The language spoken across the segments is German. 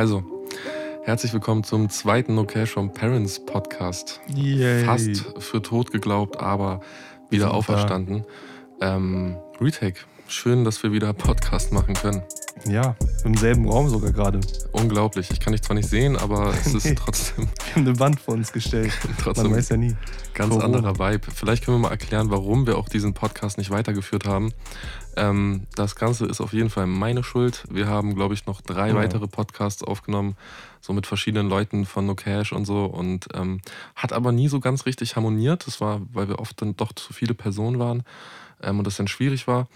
Also, herzlich willkommen zum zweiten No Cash from Parents Podcast. Yay. Fast für tot geglaubt, aber wieder auferstanden. Ähm, Retake, schön, dass wir wieder Podcast machen können. Ja, im selben Raum sogar gerade. Unglaublich. Ich kann dich zwar nicht sehen, aber es ist trotzdem. Wir haben eine Wand vor uns gestellt. trotzdem Man weiß ja nie. Ganz Corona. anderer Vibe. Vielleicht können wir mal erklären, warum wir auch diesen Podcast nicht weitergeführt haben. Ähm, das Ganze ist auf jeden Fall meine Schuld. Wir haben, glaube ich, noch drei ja. weitere Podcasts aufgenommen, so mit verschiedenen Leuten von No Cash und so. Und ähm, hat aber nie so ganz richtig harmoniert. Das war, weil wir oft dann doch zu viele Personen waren ähm, und das dann schwierig war.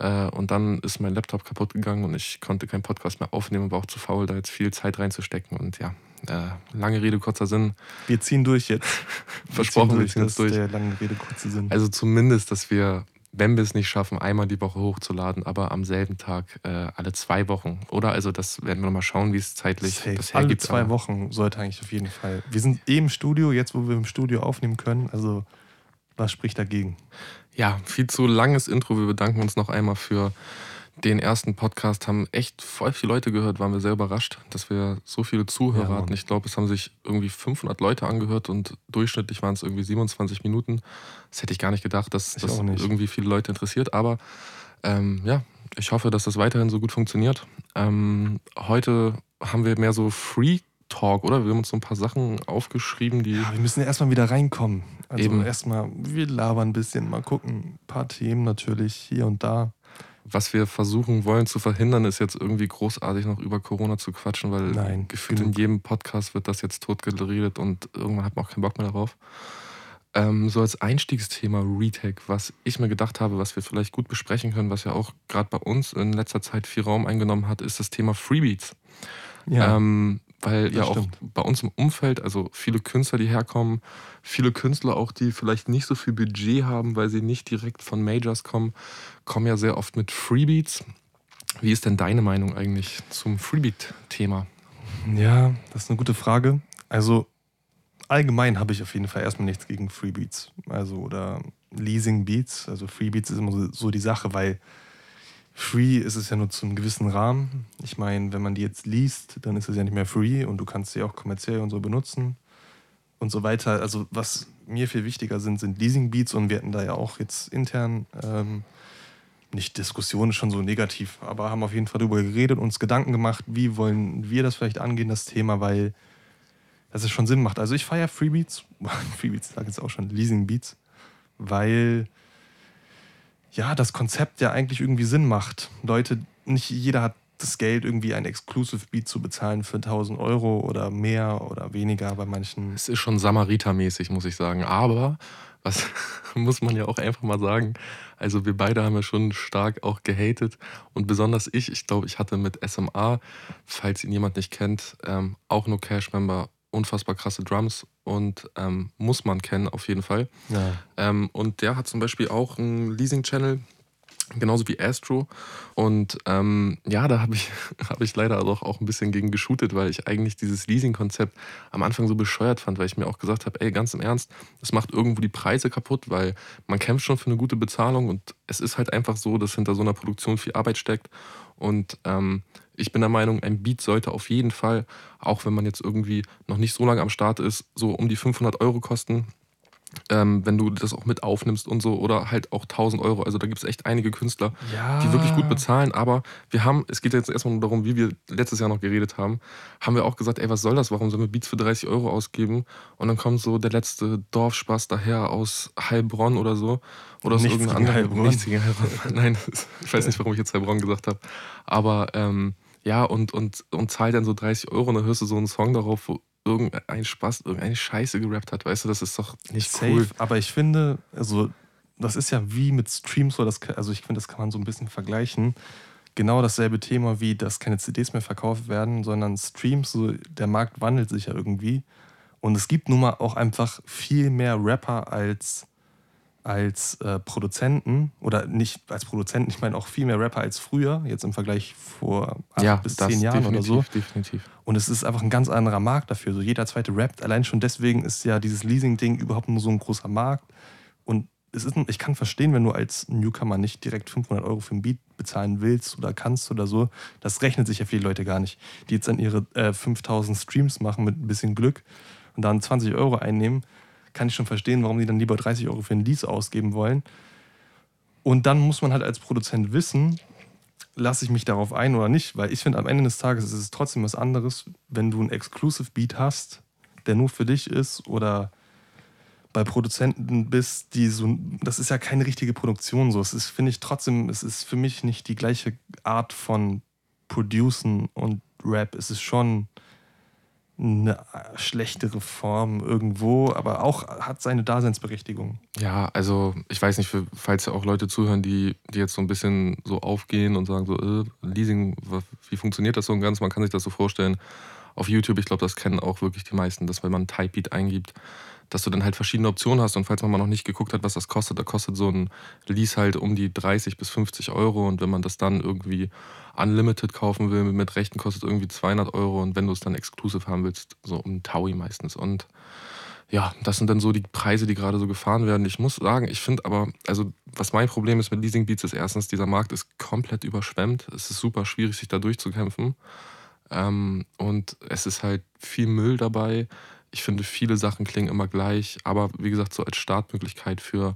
Äh, und dann ist mein Laptop kaputt gegangen und ich konnte keinen Podcast mehr aufnehmen und war auch zu faul, da jetzt viel Zeit reinzustecken. Und ja, äh, lange Rede, kurzer Sinn. Wir ziehen durch jetzt. Versprochen, wir ziehen, wir ziehen durch. Der lange Rede, kurzer Sinn. Also zumindest, dass wir, wenn wir es nicht schaffen, einmal die Woche hochzuladen, aber am selben Tag äh, alle zwei Wochen. Oder? Also das werden wir nochmal schauen, wie es zeitlich Safe. das hergibt. Alle zwei Wochen sollte eigentlich auf jeden Fall. Wir sind eh im Studio, jetzt wo wir im Studio aufnehmen können. Also was spricht dagegen? Ja, viel zu langes Intro. Wir bedanken uns noch einmal für den ersten Podcast. Haben echt voll viele Leute gehört, waren wir sehr überrascht, dass wir so viele Zuhörer ja, hatten. Ich glaube, es haben sich irgendwie 500 Leute angehört und durchschnittlich waren es irgendwie 27 Minuten. Das hätte ich gar nicht gedacht, dass ich das irgendwie viele Leute interessiert. Aber ähm, ja, ich hoffe, dass das weiterhin so gut funktioniert. Ähm, heute haben wir mehr so Free Talk, oder? Wir haben uns so ein paar Sachen aufgeschrieben, die. Ja, wir müssen erstmal wieder reinkommen. Also erstmal, wir labern ein bisschen, mal gucken. Ein paar Themen natürlich hier und da. Was wir versuchen wollen zu verhindern, ist jetzt irgendwie großartig noch über Corona zu quatschen, weil Nein, gefühlt in jedem Podcast wird das jetzt tot geredet und irgendwann hat man auch keinen Bock mehr darauf. Ähm, so als Einstiegsthema Retake, was ich mir gedacht habe, was wir vielleicht gut besprechen können, was ja auch gerade bei uns in letzter Zeit viel Raum eingenommen hat, ist das Thema Freebeats. Ja. Ähm, weil ja auch bei uns im Umfeld, also viele Künstler, die herkommen, viele Künstler auch, die vielleicht nicht so viel Budget haben, weil sie nicht direkt von Majors kommen, kommen ja sehr oft mit Freebeats. Wie ist denn deine Meinung eigentlich zum Freebeat-Thema? Ja, das ist eine gute Frage. Also allgemein habe ich auf jeden Fall erstmal nichts gegen Freebeats. Also oder Leasing Beats. Also Freebeats ist immer so, so die Sache, weil Free ist es ja nur zu einem gewissen Rahmen. Ich meine, wenn man die jetzt liest, dann ist es ja nicht mehr free und du kannst sie auch kommerziell und so benutzen und so weiter. Also was mir viel wichtiger sind, sind Leasing Beats und wir hatten da ja auch jetzt intern ähm, nicht Diskussionen, schon so negativ, aber haben auf jeden Fall darüber geredet, uns Gedanken gemacht, wie wollen wir das vielleicht angehen, das Thema, weil das es schon Sinn macht. Also ich feiere Freebeats, Freebeats sage jetzt auch schon, Leasing Beats, weil ja, das Konzept ja eigentlich irgendwie Sinn macht. Leute, nicht jeder hat das Geld, irgendwie ein Exclusive Beat zu bezahlen für 1000 Euro oder mehr oder weniger bei manchen. Es ist schon Samaritermäßig, muss ich sagen. Aber, was muss man ja auch einfach mal sagen, also wir beide haben ja schon stark auch gehatet und besonders ich, ich glaube, ich hatte mit SMA, falls ihn jemand nicht kennt, ähm, auch nur Cash-Member unfassbar krasse Drums und ähm, muss man kennen auf jeden Fall. Ja. Ähm, und der hat zum Beispiel auch einen Leasing-Channel, genauso wie Astro. Und ähm, ja, da habe ich, hab ich leider auch, auch ein bisschen gegen geshootet, weil ich eigentlich dieses Leasing-Konzept am Anfang so bescheuert fand, weil ich mir auch gesagt habe, ey, ganz im Ernst, das macht irgendwo die Preise kaputt, weil man kämpft schon für eine gute Bezahlung und es ist halt einfach so, dass hinter so einer Produktion viel Arbeit steckt. Und ähm, ich bin der Meinung, ein Beat sollte auf jeden Fall, auch wenn man jetzt irgendwie noch nicht so lange am Start ist, so um die 500 Euro kosten. Ähm, wenn du das auch mit aufnimmst und so oder halt auch 1000 Euro. Also da gibt es echt einige Künstler, ja. die wirklich gut bezahlen. Aber wir haben, es geht jetzt erstmal nur darum, wie wir letztes Jahr noch geredet haben, haben wir auch gesagt, ey, was soll das? Warum sollen wir Beats für 30 Euro ausgeben? Und dann kommt so der letzte Dorfspaß daher aus Heilbronn oder so. Oder aus irgendeinem anderen. Heilbronn. Nichts gegen Heilbronn. Nein, ich weiß nicht, warum ich jetzt Heilbronn gesagt habe. Aber ähm, ja, und, und, und zahlt dann so 30 Euro und dann hörst du so einen Song darauf, wo irgendein Spaß, irgendeine Scheiße gerappt hat. Weißt du, das ist doch nicht Safe, cool. Aber ich finde, also, das ist ja wie mit Streams so, das, also ich finde, das kann man so ein bisschen vergleichen. Genau dasselbe Thema wie, dass keine CDs mehr verkauft werden, sondern Streams, so, der Markt wandelt sich ja irgendwie. Und es gibt nun mal auch einfach viel mehr Rapper als als äh, Produzenten oder nicht als Produzenten, ich meine auch viel mehr Rapper als früher, jetzt im Vergleich vor acht ja, bis zehn Jahren oder so. Definitiv. Und es ist einfach ein ganz anderer Markt dafür. So jeder zweite rappt. Allein schon deswegen ist ja dieses Leasing-Ding überhaupt nur so ein großer Markt. Und es ist, ich kann verstehen, wenn du als Newcomer nicht direkt 500 Euro für ein Beat bezahlen willst oder kannst oder so. Das rechnet sich ja viele Leute gar nicht. Die jetzt dann ihre äh, 5000 Streams machen mit ein bisschen Glück und dann 20 Euro einnehmen, kann ich schon verstehen, warum die dann lieber 30 Euro für ein Lease ausgeben wollen. Und dann muss man halt als Produzent wissen, lasse ich mich darauf ein oder nicht, weil ich finde, am Ende des Tages ist es trotzdem was anderes, wenn du ein Exclusive Beat hast, der nur für dich ist oder bei Produzenten bist, die so, das ist ja keine richtige Produktion so. Es ist, finde ich trotzdem, es ist für mich nicht die gleiche Art von Producen und Rap. Es ist schon eine schlechtere Form irgendwo, aber auch hat seine Daseinsberechtigung. Ja, also ich weiß nicht, falls ja auch Leute zuhören, die, die jetzt so ein bisschen so aufgehen und sagen so, äh, Leasing, wie funktioniert das so und ganz? Man kann sich das so vorstellen. Auf YouTube, ich glaube, das kennen auch wirklich die meisten, dass wenn man Typebeat eingibt, dass du dann halt verschiedene Optionen hast und falls man mal noch nicht geguckt hat, was das kostet, da kostet so ein Lease halt um die 30 bis 50 Euro und wenn man das dann irgendwie unlimited kaufen will mit Rechten, kostet irgendwie 200 Euro und wenn du es dann exclusive haben willst, so um Taui meistens und ja, das sind dann so die Preise, die gerade so gefahren werden. Ich muss sagen, ich finde aber, also was mein Problem ist mit Leasing Beats ist erstens, dieser Markt ist komplett überschwemmt. Es ist super schwierig, sich da durchzukämpfen. Ähm, und es ist halt viel Müll dabei. Ich finde, viele Sachen klingen immer gleich, aber wie gesagt, so als Startmöglichkeit für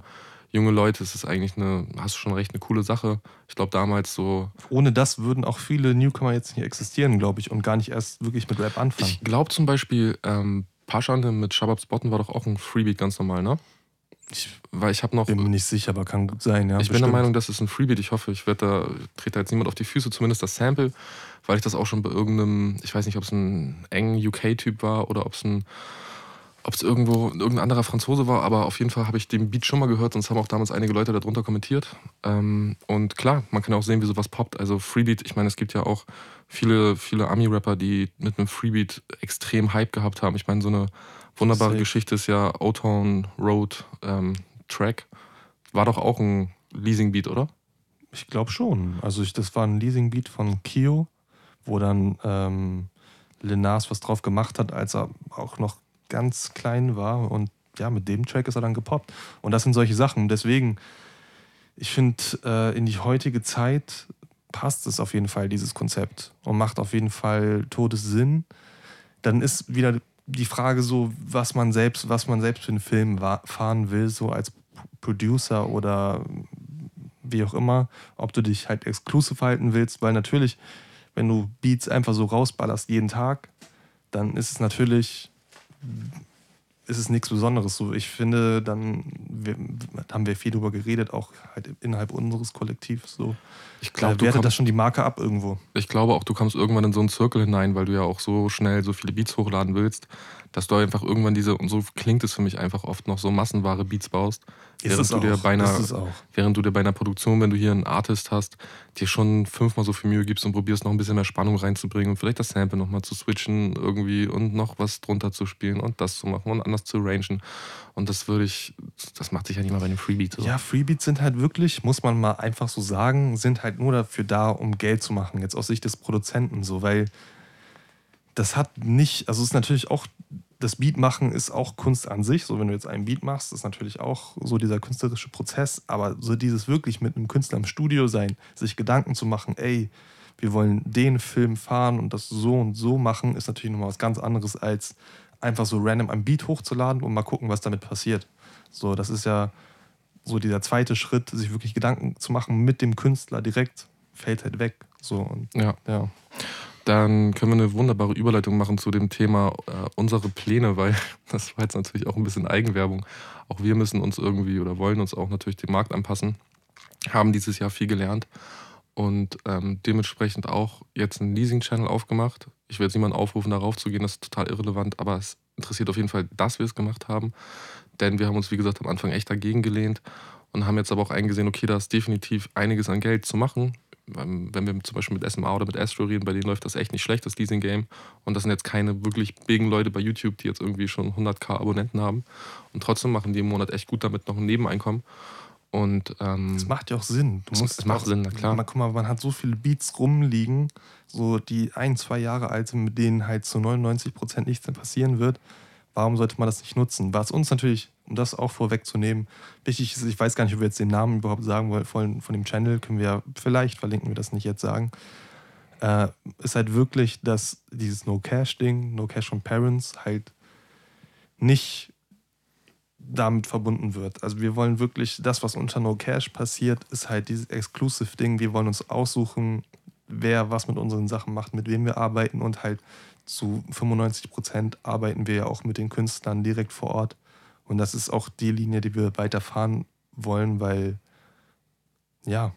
junge Leute ist es eigentlich eine, hast du schon recht, eine coole Sache. Ich glaube, damals so. Ohne das würden auch viele Newcomer jetzt nicht existieren, glaube ich, und gar nicht erst wirklich mit Rap anfangen. Ich glaube zum Beispiel, ähm, Paschande mit Shababs Botten war doch auch ein Freebeat ganz normal, ne? Ich, weil ich habe noch. Bin mir nicht sicher, aber kann gut sein, ja. Ich bestimmt. bin der Meinung, das ist ein Freebeat. Ich hoffe, ich werde da, trete da jetzt niemand auf die Füße, zumindest das Sample, weil ich das auch schon bei irgendeinem, ich weiß nicht, ob es ein engen UK-Typ war oder ob es ein ob es irgendwo irgendein anderer Franzose war, aber auf jeden Fall habe ich den Beat schon mal gehört es haben auch damals einige Leute darunter kommentiert. Ähm, und klar, man kann auch sehen, wie sowas poppt. Also Freebeat, ich meine, es gibt ja auch viele, viele Ami-Rapper, die mit einem Freebeat extrem Hype gehabt haben. Ich meine, so eine wunderbare Safe. Geschichte ist ja O-Town Road ähm, Track. War doch auch ein Leasing-Beat, oder? Ich glaube schon. Also ich, das war ein Leasing-Beat von Kio, wo dann ähm, Lenas was drauf gemacht hat, als er auch noch ganz klein war. Und ja, mit dem Track ist er dann gepoppt. Und das sind solche Sachen. Deswegen, ich finde, äh, in die heutige Zeit passt es auf jeden Fall, dieses Konzept. Und macht auf jeden Fall Todessinn. Dann ist wieder die Frage so, was man selbst, was man selbst für einen Film fahren will, so als Producer oder wie auch immer, ob du dich halt exclusive halten willst, weil natürlich, wenn du Beats einfach so rausballerst jeden Tag, dann ist es natürlich ist es nichts Besonderes. So, ich finde, dann wir, haben wir viel darüber geredet, auch halt innerhalb unseres Kollektivs. So. Ich glaube, da wertet das schon die Marke ab irgendwo. Ich glaube auch, du kommst irgendwann in so einen Zirkel hinein, weil du ja auch so schnell so viele Beats hochladen willst, dass du einfach irgendwann diese, und so klingt es für mich einfach oft noch, so massenware Beats baust. Ist während du dir bei einer, während du dir bei einer Produktion, wenn du hier einen Artist hast, dir schon fünfmal so viel Mühe gibst und probierst noch ein bisschen mehr Spannung reinzubringen und vielleicht das Sample nochmal zu switchen irgendwie und noch was drunter zu spielen und das zu machen und anders zu arrangen. Und das würde ich, das macht sich ja nicht mal bei den Freebeats. Oder? Ja, Freebeats sind halt wirklich, muss man mal einfach so sagen, sind halt nur dafür da, um Geld zu machen, jetzt aus Sicht des Produzenten so, weil das hat nicht, also es ist natürlich auch, das Beat machen ist auch Kunst an sich. So, wenn du jetzt einen Beat machst, ist natürlich auch so dieser künstlerische Prozess. Aber so dieses wirklich mit einem Künstler im Studio sein, sich Gedanken zu machen, ey, wir wollen den Film fahren und das so und so machen, ist natürlich nochmal was ganz anderes, als einfach so random ein Beat hochzuladen und mal gucken, was damit passiert. So, das ist ja so dieser zweite Schritt, sich wirklich Gedanken zu machen mit dem Künstler direkt, fällt halt weg. So, und, ja. ja. Dann können wir eine wunderbare Überleitung machen zu dem Thema äh, unsere Pläne, weil das war jetzt natürlich auch ein bisschen Eigenwerbung. Auch wir müssen uns irgendwie oder wollen uns auch natürlich dem Markt anpassen. Haben dieses Jahr viel gelernt und ähm, dementsprechend auch jetzt einen Leasing-Channel aufgemacht. Ich werde jetzt niemanden aufrufen, darauf zu gehen, das ist total irrelevant, aber es interessiert auf jeden Fall, dass wir es gemacht haben. Denn wir haben uns, wie gesagt, am Anfang echt dagegen gelehnt und haben jetzt aber auch eingesehen, okay, da ist definitiv einiges an Geld zu machen. Ähm, wenn wir zum Beispiel mit SMA oder mit Astro reden, bei denen läuft das echt nicht schlecht, das Leasing-Game. Und das sind jetzt keine wirklich bigen Leute bei YouTube, die jetzt irgendwie schon 100k Abonnenten haben. Und trotzdem machen die im Monat echt gut damit noch ein Nebeneinkommen. Und, ähm, das macht ja auch Sinn. Du musst es macht auch, Sinn, na klar. Man, guck mal, man hat so viele Beats rumliegen, so die ein, zwei Jahre alt sind, mit denen halt zu 99% nichts mehr passieren wird. Warum sollte man das nicht nutzen? Was uns natürlich um das auch vorwegzunehmen, wichtig ist, ich weiß gar nicht, ob wir jetzt den Namen überhaupt sagen wollen von, von dem Channel, können wir ja vielleicht, verlinken wir das nicht jetzt sagen, äh, ist halt wirklich, dass dieses No-Cash-Ding, No-Cash from Parents halt nicht damit verbunden wird. Also wir wollen wirklich, das, was unter No Cash passiert, ist halt dieses Exclusive-Ding. Wir wollen uns aussuchen, wer was mit unseren Sachen macht, mit wem wir arbeiten und halt zu 95 Prozent arbeiten wir ja auch mit den Künstlern direkt vor Ort. Und das ist auch die Linie, die wir weiterfahren wollen, weil ja,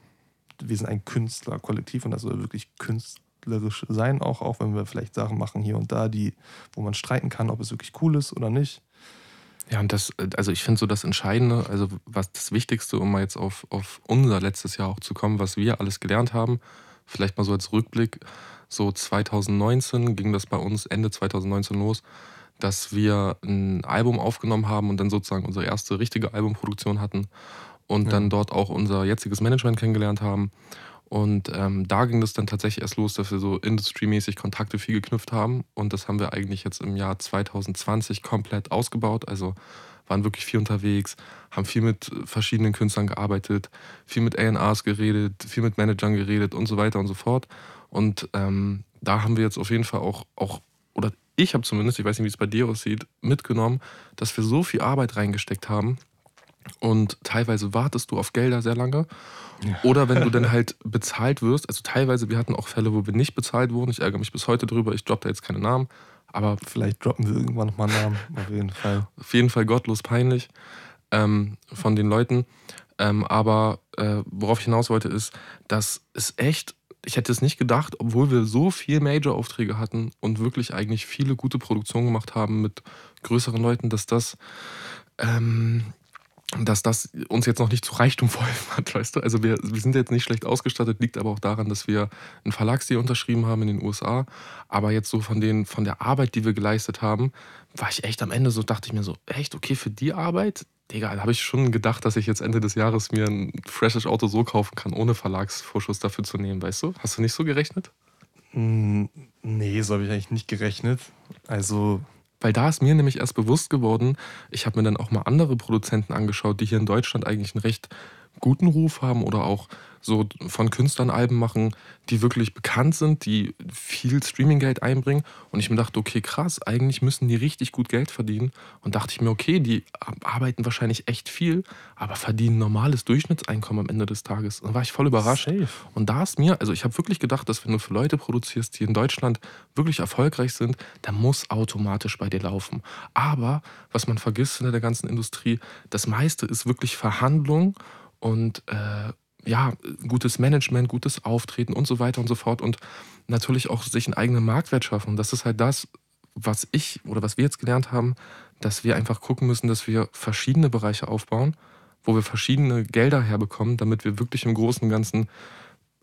wir sind ein Künstlerkollektiv und das soll wirklich künstlerisch sein, auch, auch wenn wir vielleicht Sachen machen hier und da, die, wo man streiten kann, ob es wirklich cool ist oder nicht. Ja, und das, also ich finde so das Entscheidende, also was das Wichtigste, um mal jetzt auf, auf unser letztes Jahr auch zu kommen, was wir alles gelernt haben, vielleicht mal so als Rückblick, so 2019 ging das bei uns Ende 2019 los, dass wir ein Album aufgenommen haben und dann sozusagen unsere erste richtige Albumproduktion hatten und ja. dann dort auch unser jetziges Management kennengelernt haben. Und ähm, da ging es dann tatsächlich erst los, dass wir so industriemäßig Kontakte viel geknüpft haben. Und das haben wir eigentlich jetzt im Jahr 2020 komplett ausgebaut. Also waren wirklich viel unterwegs, haben viel mit verschiedenen Künstlern gearbeitet, viel mit ANAs geredet, viel mit Managern geredet und so weiter und so fort. Und ähm, da haben wir jetzt auf jeden Fall auch, auch oder ich habe zumindest, ich weiß nicht, wie es bei dir aussieht, mitgenommen, dass wir so viel Arbeit reingesteckt haben. Und teilweise wartest du auf Gelder sehr lange. Ja. Oder wenn du dann halt bezahlt wirst, also teilweise, wir hatten auch Fälle, wo wir nicht bezahlt wurden. Ich ärgere mich bis heute drüber, ich droppe da jetzt keine Namen. Aber vielleicht droppen wir irgendwann nochmal Namen, auf jeden Fall. Auf jeden Fall gottlos peinlich ähm, von den Leuten. Ähm, aber äh, worauf ich hinaus wollte, ist, dass es echt, ich hätte es nicht gedacht, obwohl wir so viel Major-Aufträge hatten und wirklich eigentlich viele gute Produktionen gemacht haben mit größeren Leuten, dass das ähm, dass das uns jetzt noch nicht zu Reichtum verholfen hat, weißt du? Also wir, wir sind jetzt nicht schlecht ausgestattet, liegt aber auch daran, dass wir einen Verlagsdeal unterschrieben haben in den USA. Aber jetzt so von, den, von der Arbeit, die wir geleistet haben, war ich echt am Ende so, dachte ich mir so, echt, okay, für die Arbeit, Digga, da habe ich schon gedacht, dass ich jetzt Ende des Jahres mir ein freshes Auto so kaufen kann, ohne Verlagsvorschuss dafür zu nehmen, weißt du? Hast du nicht so gerechnet? Hm, nee, so habe ich eigentlich nicht gerechnet. Also weil da ist mir nämlich erst bewusst geworden, ich habe mir dann auch mal andere Produzenten angeschaut, die hier in Deutschland eigentlich einen recht guten Ruf haben oder auch so von Künstlern Alben machen, die wirklich bekannt sind, die viel Streaminggeld einbringen. Und ich mir dachte, okay, krass, eigentlich müssen die richtig gut Geld verdienen. Und dachte ich mir, okay, die arbeiten wahrscheinlich echt viel, aber verdienen normales Durchschnittseinkommen am Ende des Tages. Und dann war ich voll überrascht. Safe. Und da ist mir, also ich habe wirklich gedacht, dass wenn du für Leute produzierst, die in Deutschland wirklich erfolgreich sind, dann muss automatisch bei dir laufen. Aber was man vergisst in der ganzen Industrie, das meiste ist wirklich Verhandlung und äh, ja, gutes Management, gutes Auftreten und so weiter und so fort und natürlich auch sich einen eigenen Marktwert schaffen. Das ist halt das, was ich oder was wir jetzt gelernt haben, dass wir einfach gucken müssen, dass wir verschiedene Bereiche aufbauen, wo wir verschiedene Gelder herbekommen, damit wir wirklich im Großen und Ganzen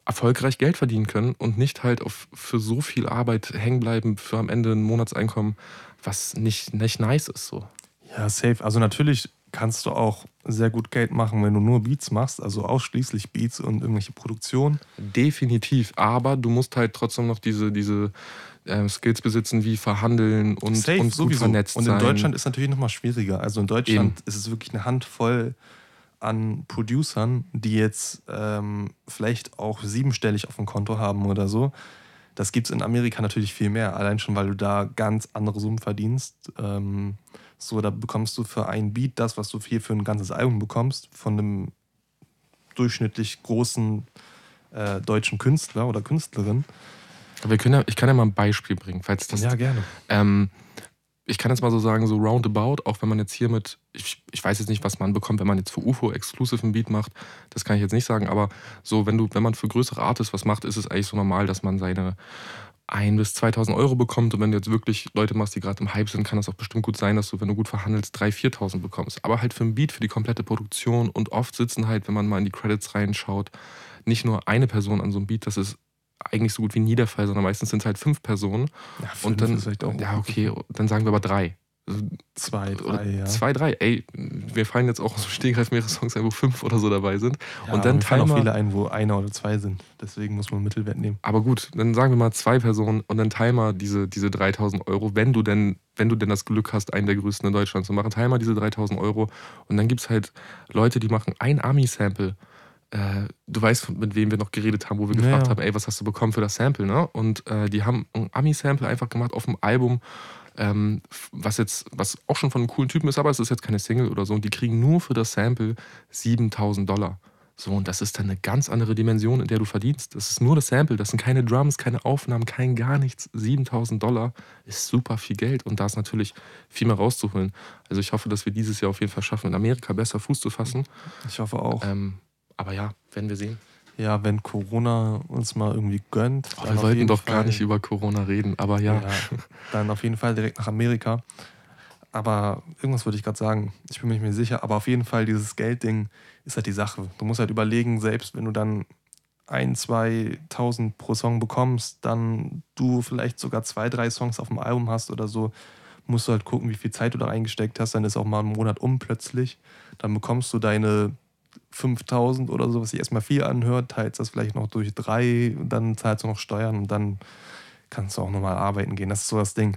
erfolgreich Geld verdienen können und nicht halt auf, für so viel Arbeit hängen bleiben für am Ende ein Monatseinkommen, was nicht, nicht nice ist so. Ja, safe. Also natürlich kannst du auch sehr gut Geld machen, wenn du nur Beats machst, also ausschließlich Beats und irgendwelche Produktionen. Definitiv, aber du musst halt trotzdem noch diese, diese äh, Skills besitzen, wie verhandeln und, Safe, und gut vernetzt Und in Deutschland ist es natürlich nochmal schwieriger. Also in Deutschland Eben. ist es wirklich eine Handvoll an Producern, die jetzt ähm, vielleicht auch siebenstellig auf dem Konto haben oder so. Das gibt es in Amerika natürlich viel mehr, allein schon, weil du da ganz andere Summen verdienst. Ähm, so, da bekommst du für ein Beat das, was du hier für ein ganzes Album bekommst, von einem durchschnittlich großen äh, deutschen Künstler oder Künstlerin. wir können ja, ich kann ja mal ein Beispiel bringen, falls das. Ja, gerne. Ähm, ich kann jetzt mal so sagen, so roundabout, auch wenn man jetzt hier mit, ich, ich weiß jetzt nicht, was man bekommt, wenn man jetzt für UFO exclusive ein Beat macht, das kann ich jetzt nicht sagen, aber so, wenn du, wenn man für größere Artists was macht, ist es eigentlich so normal, dass man seine 1.000 bis 2.000 Euro bekommt. Und wenn du jetzt wirklich Leute machst, die gerade im Hype sind, kann das auch bestimmt gut sein, dass du, wenn du gut verhandelst, 3.000, 4.000 bekommst. Aber halt für ein Beat, für die komplette Produktion. Und oft sitzen halt, wenn man mal in die Credits reinschaut, nicht nur eine Person an so einem Beat, das ist eigentlich so gut wie nie der Fall, sondern meistens sind es halt fünf Personen. Ja, fünf und dann, vielleicht auch ja, okay, dann sagen wir aber drei. Zwei, drei, ja. Zwei, drei. Ey, wir fallen jetzt auch so Stehgreif mehrere Songs ein, wo fünf oder so dabei sind. Ja, und dann mir fallen auch viele ein, wo einer oder zwei sind. Deswegen muss man einen Mittelwert nehmen. Aber gut, dann sagen wir mal zwei Personen und dann teil mal diese, diese 3000 Euro, wenn du denn, wenn du denn das Glück hast, einen der größten in Deutschland zu machen, teil mal diese 3000 Euro und dann gibt es halt Leute, die machen ein Ami-Sample. Äh, du weißt, mit wem wir noch geredet haben, wo wir gefragt ja. haben, ey, was hast du bekommen für das Sample, ne? Und äh, die haben ein Ami-Sample einfach gemacht auf dem Album, ähm, was jetzt, was auch schon von einem coolen Typen ist, aber es ist jetzt keine Single oder so. Und die kriegen nur für das Sample 7000 Dollar. So, und das ist dann eine ganz andere Dimension, in der du verdienst. Das ist nur das Sample, das sind keine Drums, keine Aufnahmen, kein gar nichts. 7000 Dollar ist super viel Geld und da ist natürlich viel mehr rauszuholen. Also ich hoffe, dass wir dieses Jahr auf jeden Fall schaffen, in Amerika besser Fuß zu fassen. Ich hoffe auch. Ähm, aber ja, werden wir sehen. Ja, wenn Corona uns mal irgendwie gönnt. Oh, wir jeden doch gar Fall- nicht über Corona reden, aber ja. Ja. dann auf jeden Fall direkt nach Amerika. Aber irgendwas würde ich gerade sagen. Ich bin mir nicht mehr sicher. Aber auf jeden Fall, dieses Geldding ist halt die Sache. Du musst halt überlegen, selbst wenn du dann ein, zwei Tausend pro Song bekommst, dann du vielleicht sogar zwei, drei Songs auf dem Album hast oder so, musst du halt gucken, wie viel Zeit du da reingesteckt hast. Dann ist auch mal ein Monat um plötzlich. Dann bekommst du deine 5000 oder so, was sich erstmal viel anhört, teilst das vielleicht noch durch drei, dann zahlst du noch Steuern und dann kannst du auch nochmal arbeiten gehen. Das ist so das Ding.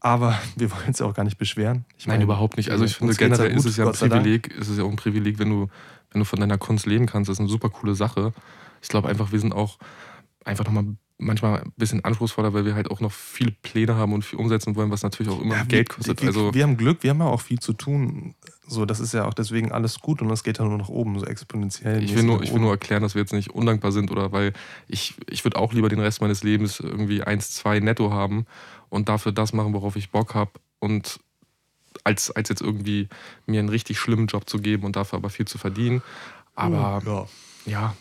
Aber wir wollen uns ja auch gar nicht beschweren. Ich Nein, meine, überhaupt nicht. Also ich finde generell gut, ist es ja ein. Privileg, ist es ja auch ein Privileg, wenn du, wenn du von deiner Kunst leben kannst. Das ist eine super coole Sache. Ich glaube einfach, wir sind auch einfach nochmal manchmal ein bisschen anspruchsvoller, weil wir halt auch noch viele Pläne haben und viel umsetzen wollen, was natürlich auch immer Ja, Geld kostet. Wir, also wir haben Glück, wir haben ja auch viel zu tun. So, das ist ja auch deswegen alles gut und es geht ja nur nach oben, so exponentiell. ich will, nur, ich will nur erklären, dass wir jetzt nicht undankbar sind oder weil ich, ich würde auch lieber den Rest meines Lebens irgendwie 1, 2 netto haben und dafür das machen, worauf ich Bock habe und als, als jetzt irgendwie mir einen richtig schlimmen Job zu geben und dafür aber viel zu verdienen. Aber ja. ja,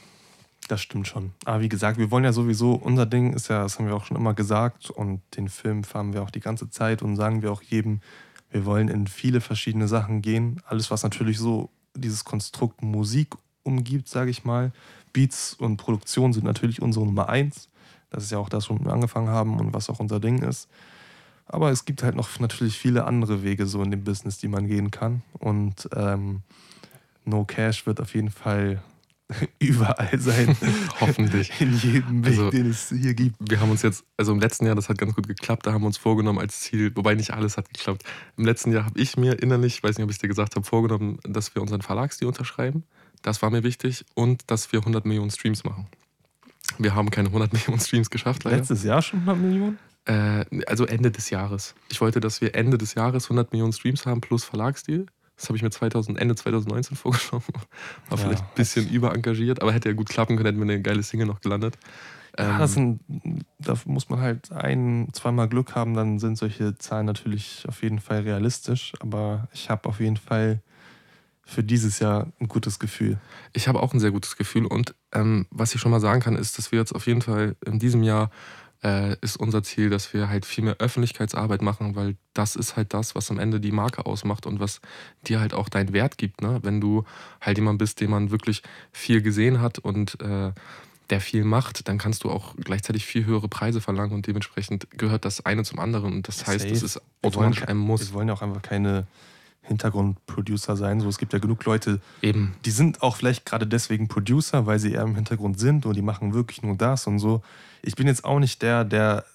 Das stimmt schon. Aber wie gesagt, wir wollen ja sowieso, unser Ding ist ja, das haben wir auch schon immer gesagt und den Film fahren wir auch die ganze Zeit und sagen wir auch jedem, wir wollen in viele verschiedene Sachen gehen. Alles, was natürlich so dieses Konstrukt Musik umgibt, sage ich mal. Beats und Produktion sind natürlich unsere Nummer eins. Das ist ja auch das, womit wir angefangen haben und was auch unser Ding ist. Aber es gibt halt noch natürlich viele andere Wege so in dem Business, die man gehen kann. Und ähm, No Cash wird auf jeden Fall überall sein. hoffentlich. In jedem Weg, Also- den es hier gibt. Wir haben uns jetzt, also im letzten Jahr, das hat ganz gut geklappt, da haben wir uns vorgenommen als Ziel, wobei nicht alles hat geklappt. Im letzten Jahr habe ich mir innerlich, ich weiß nicht, ob ich es dir gesagt habe, vorgenommen, dass wir unseren Verlagsdeal unterschreiben. Das war mir wichtig und dass wir 100 Millionen Streams machen. Wir haben keine 100 Millionen Streams geschafft, leider. Letztes Jahr schon 100 Millionen? Äh, also Ende des Jahres. Ich wollte, dass wir Ende des Jahres 100 Millionen Streams haben plus Verlagsdeal. Das habe ich mir 2000, Ende 2019 vorgenommen. War Ja, vielleicht ein bisschen überengagiert, aber hätte ja gut klappen können, hätten wir eine geile Single noch gelandet. Ja, Ähm, das sind, da muss man halt ein, zweimal Glück haben, dann sind solche Zahlen natürlich auf jeden Fall realistisch. Aber ich habe auf jeden Fall für dieses Jahr ein gutes Gefühl. Ich habe auch ein sehr gutes Gefühl und ähm, was ich schon mal sagen kann, ist, dass wir jetzt auf jeden Fall in diesem Jahr äh, ist unser Ziel, dass wir halt viel mehr Öffentlichkeitsarbeit machen, weil das ist halt das, was am Ende die Marke ausmacht und was dir halt auch deinen Wert gibt. Ne? Wenn du halt jemand bist, den man wirklich viel gesehen hat und äh, der viel macht, dann kannst du auch gleichzeitig viel höhere Preise verlangen und dementsprechend gehört das eine zum anderen und das heißt, Safe. es ist automatisch ein Muss. Wir wollen ja auch einfach keine Hintergrundproducer sein. So, es gibt ja genug Leute, Eben. die sind auch vielleicht gerade deswegen Producer, weil sie eher im Hintergrund sind und die machen wirklich nur das und so. Ich bin jetzt auch nicht der, der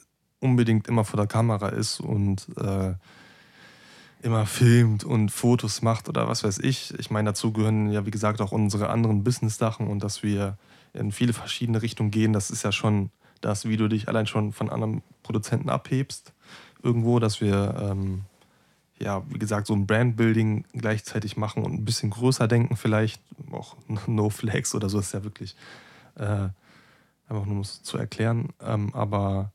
unbedingt immer vor der Kamera ist und äh, immer filmt und Fotos macht oder was weiß ich. Ich meine, dazu gehören ja, wie gesagt, auch unsere anderen Business-Sachen und dass wir in viele verschiedene Richtungen gehen. Das ist ja schon das, wie du dich allein schon von anderen Produzenten abhebst. Irgendwo, dass wir, ähm, ja, wie gesagt, so ein Brandbuilding gleichzeitig machen und ein bisschen größer denken, vielleicht. Auch No Flex oder so ist ja wirklich äh, einfach nur um es zu erklären. Ähm, aber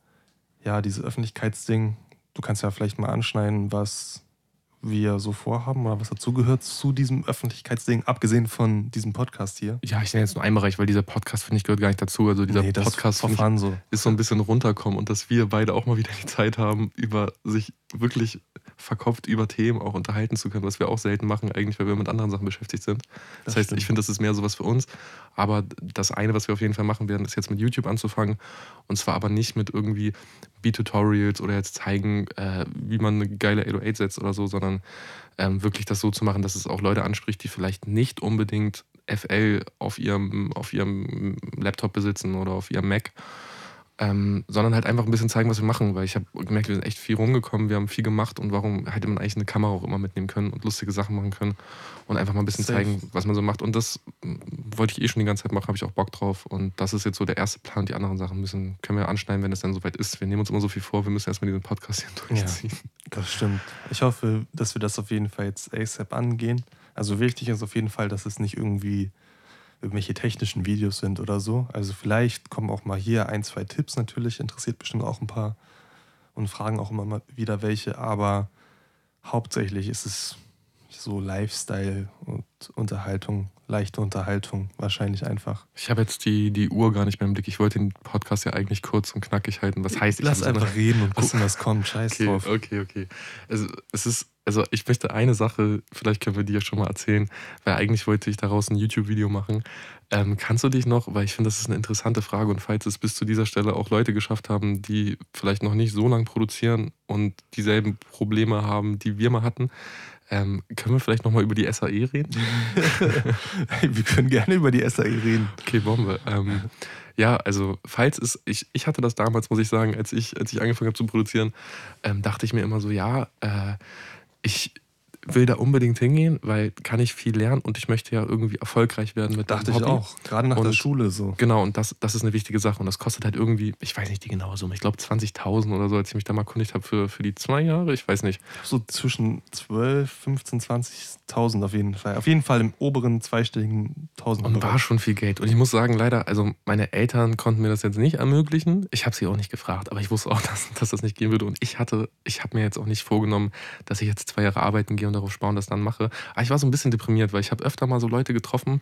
ja, dieses Öffentlichkeitsding, du kannst ja vielleicht mal anschneiden, was wir so vorhaben oder was dazugehört zu diesem Öffentlichkeitsding, abgesehen von diesem Podcast hier. Ja, ich nenne jetzt nur einen Bereich, weil dieser Podcast, finde ich, gehört gar nicht dazu. Also dieser Nee, Podcast ich, so. ist so ein bisschen runterkommen und dass wir beide auch mal wieder die Zeit haben, über sich wirklich verkopft über Themen auch unterhalten zu können, was wir auch selten machen, eigentlich, weil wir mit anderen Sachen beschäftigt sind. Das, das heißt, stimmt. ich finde, das ist mehr sowas für uns. Aber das eine, was wir auf jeden Fall machen werden, ist jetzt mit YouTube anzufangen. Und zwar aber nicht mit irgendwie B-Tutorials oder jetzt zeigen, äh, wie man eine geile 808 setzt oder so, sondern ähm, wirklich das so zu machen, dass es auch Leute anspricht, die vielleicht nicht unbedingt FL auf ihrem, auf ihrem Laptop besitzen oder auf ihrem Mac ähm, sondern halt einfach ein bisschen zeigen, was wir machen, weil ich habe gemerkt, wir sind echt viel rumgekommen, wir haben viel gemacht und warum hätte man eigentlich eine Kamera auch immer mitnehmen können und lustige Sachen machen können und einfach mal ein bisschen Safe. zeigen, was man so macht. Und das wollte ich eh schon die ganze Zeit machen, habe ich auch Bock drauf. Und das ist jetzt so der erste Plan. Die anderen Sachen müssen, können wir anschneiden, wenn es dann soweit ist. Wir nehmen uns immer so viel vor, wir müssen erstmal diesen Podcast hier durchziehen. Ja, das stimmt. Ich hoffe, dass wir das auf jeden Fall jetzt ASAP angehen. Also wichtig ist auf jeden Fall, dass es nicht irgendwie irgendwelche technischen Videos sind oder so. Also vielleicht kommen auch mal hier ein, zwei Tipps natürlich, interessiert bestimmt auch ein paar und fragen auch immer mal wieder welche, aber hauptsächlich ist es so Lifestyle und Unterhaltung, leichte Unterhaltung wahrscheinlich einfach. Ich habe jetzt die, die Uhr gar nicht mehr im Blick. Ich wollte den Podcast ja eigentlich kurz und knackig halten. Was heißt, ich Lass einfach reden und gucken, was kommt. Scheiß okay, drauf. Okay, okay. Also es ist also ich möchte eine Sache, vielleicht können wir die ja schon mal erzählen, weil eigentlich wollte ich daraus ein YouTube-Video machen. Ähm, kannst du dich noch, weil ich finde, das ist eine interessante Frage und falls es bis zu dieser Stelle auch Leute geschafft haben, die vielleicht noch nicht so lange produzieren und dieselben Probleme haben, die wir mal hatten, ähm, können wir vielleicht nochmal über die SAE reden? wir können gerne über die SAE reden. Okay, Bombe. Ähm, ja, also falls es, ich, ich hatte das damals, muss ich sagen, als ich, als ich angefangen habe zu produzieren, ähm, dachte ich mir immer so, ja, äh, ich will da unbedingt hingehen, weil kann ich viel lernen und ich möchte ja irgendwie erfolgreich werden mit Dachte ich auch, gerade nach und, der Schule so. Genau, und das, das ist eine wichtige Sache und das kostet halt irgendwie, ich weiß nicht die genaue Summe, ich glaube 20.000 oder so, als ich mich da mal erkundigt habe für, für die zwei Jahre, ich weiß nicht. So zwischen 12, 15, 20.000 auf jeden Fall. Auf jeden Fall im oberen zweistelligen Tausend. Und war schon viel Geld. Und ich muss sagen, leider, also meine Eltern konnten mir das jetzt nicht ermöglichen. Ich habe sie auch nicht gefragt, aber ich wusste auch, dass, dass das nicht gehen würde. Und ich hatte, ich habe mir jetzt auch nicht vorgenommen, dass ich jetzt zwei Jahre arbeiten gehe und darauf sparen, das dann mache. Aber ich war so ein bisschen deprimiert, weil ich habe öfter mal so Leute getroffen,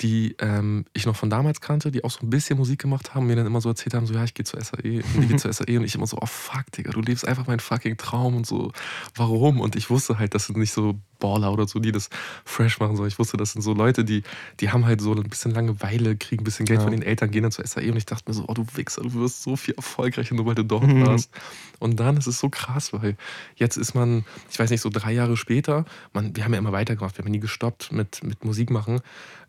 die ähm, ich noch von damals kannte, die auch so ein bisschen Musik gemacht haben, mir dann immer so erzählt haben, so ja, ich gehe zur SAE, ich gehe zur SAE und ich immer so, oh fuck, Digga, du lebst einfach meinen fucking Traum und so, warum? Und ich wusste halt, dass es nicht so Baller oder so, die das fresh machen sollen. Ich wusste, das sind so Leute, die, die haben halt so ein bisschen Langeweile, kriegen ein bisschen Geld ja. von den Eltern, gehen dann zur SAE und ich dachte mir so, oh du Wichser, du wirst so viel erfolgreicher, nur weil du dort mhm. warst. Und dann ist es so krass, weil jetzt ist man, ich weiß nicht, so drei Jahre später, man, wir haben ja immer weitergemacht, wir haben nie gestoppt mit, mit Musik machen.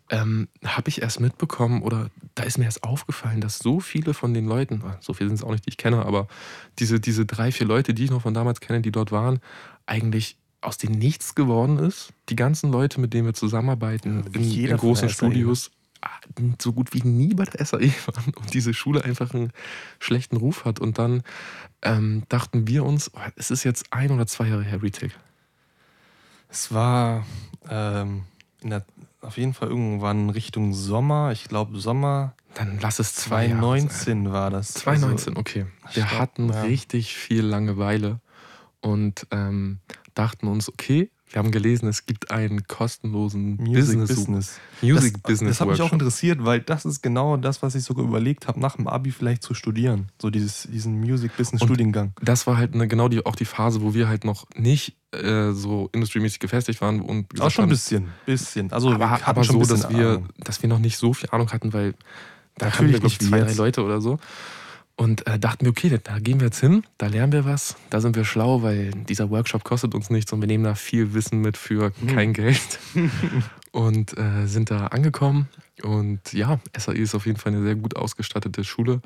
Ähm, habe ich erst mitbekommen oder da ist mir erst aufgefallen, dass so viele von den Leuten, so viele sind es auch nicht, die ich kenne, aber diese, diese drei, vier Leute, die ich noch von damals kenne, die dort waren, eigentlich aus dem Nichts geworden ist. Die ganzen Leute, mit denen wir zusammenarbeiten, ja, in, in, großen Studios, ah, so gut wie nie bei der SAE waren und diese Schule einfach einen schlechten Ruf hat. Und dann ähm, dachten wir uns, oh, es ist jetzt ein oder zwei Jahre her, Retake. Es war ähm, der, auf jeden Fall irgendwann Richtung Sommer. Ich glaube Sommer. Dann lass es 2019 war das. 2019, also, okay. Wir glaub, hatten ja. richtig viel Langeweile und ähm, dachten uns, okay, wir haben gelesen, es gibt einen kostenlosen Music Business. Business. Music das, Business. Das hat mich auch interessiert, weil das ist genau das, was ich sogar überlegt habe, nach dem Abi vielleicht zu studieren. So dieses, diesen Music Business Und Studiengang. Das war halt eine, genau die, auch die Phase, wo wir halt noch nicht äh, so industriemäßig gefestigt waren. Und auch schon ein bisschen. bisschen. Also aber, aber so, dass wir, dass wir noch nicht so viel Ahnung hatten, weil da Natürlich hatten wir, glaube ich, zwei, drei Leute oder so. Und äh, dachten wir, okay, da gehen wir jetzt hin, da lernen wir was, da sind wir schlau, weil dieser Workshop kostet uns nichts und wir nehmen da viel Wissen mit für mhm. kein Geld. und äh, sind da angekommen. Und ja, SAI ist auf jeden Fall eine sehr gut ausgestattete Schule.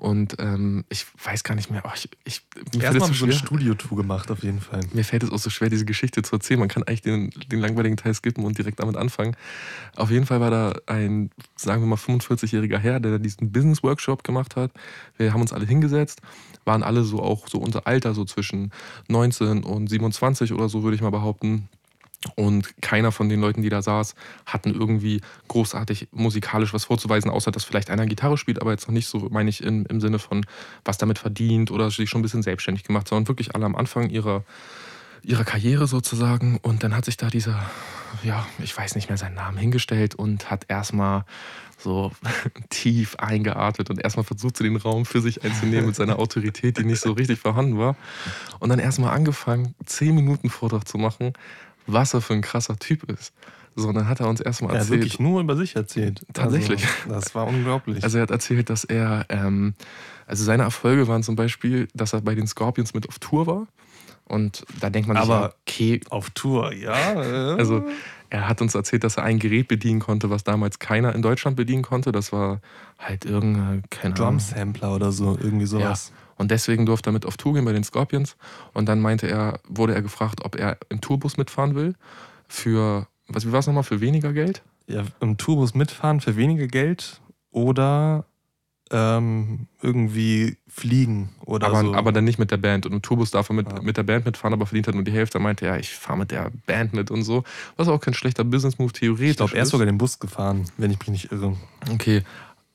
Und ähm, ich weiß gar nicht mehr. Oh, ich, ich, mir Erstmal so, so eine Studiotour gemacht, auf jeden Fall. Mir fällt es auch so schwer, diese Geschichte zu erzählen. Man kann eigentlich den, den langweiligen Teil skippen und direkt damit anfangen. Auf jeden Fall war da ein, sagen wir mal, 45-jähriger Herr, der diesen Business-Workshop gemacht hat. Wir haben uns alle hingesetzt, waren alle so auch so unser Alter, so zwischen 19 und 27 oder so, würde ich mal behaupten. Und keiner von den Leuten, die da saß, hatten irgendwie großartig musikalisch was vorzuweisen, außer dass vielleicht einer Gitarre spielt, aber jetzt noch nicht so, meine ich, in, im Sinne von was damit verdient oder sich schon ein bisschen selbstständig gemacht, sondern wirklich alle am Anfang ihrer, ihrer Karriere sozusagen. Und dann hat sich da dieser, ja, ich weiß nicht mehr seinen Namen, hingestellt und hat erstmal so tief eingeatmet und erstmal versucht, den Raum für sich einzunehmen mit seiner Autorität, die nicht so richtig vorhanden war. Und dann erstmal angefangen, zehn Minuten Vortrag zu machen, was er für ein krasser Typ ist. So, und dann hat er uns erstmal erzählt. Er hat wirklich nur über sich erzählt. Tatsächlich. Also, das war unglaublich. Also er hat erzählt, dass er, ähm, also seine Erfolge waren zum Beispiel, dass er bei den Scorpions mit auf Tour war. Und da denkt man sich, Aber ja, okay, auf Tour, ja. Also er hat uns erzählt, dass er ein Gerät bedienen konnte, was damals keiner in Deutschland bedienen konnte. Das war halt irgendein, keine Drum. Sampler oder so, irgendwie sowas. Und deswegen durfte er mit auf Tour gehen bei den Scorpions. Und dann meinte er, wurde er gefragt, ob er im Tourbus mitfahren will. Für, was, wie war es nochmal, für weniger Geld? Ja, im Tourbus mitfahren für weniger Geld oder ähm, irgendwie fliegen oder aber, so. aber dann nicht mit der Band. Und im Tourbus darf er mit, Ja. mit der Band mitfahren, aber verdient halt nur die Hälfte. Er meinte, ja, ich fahre mit der Band mit und so. Was auch kein schlechter Business-Move theoretisch ich glaube, er ist ist. sogar den Bus gefahren, wenn ich mich nicht irre. Okay,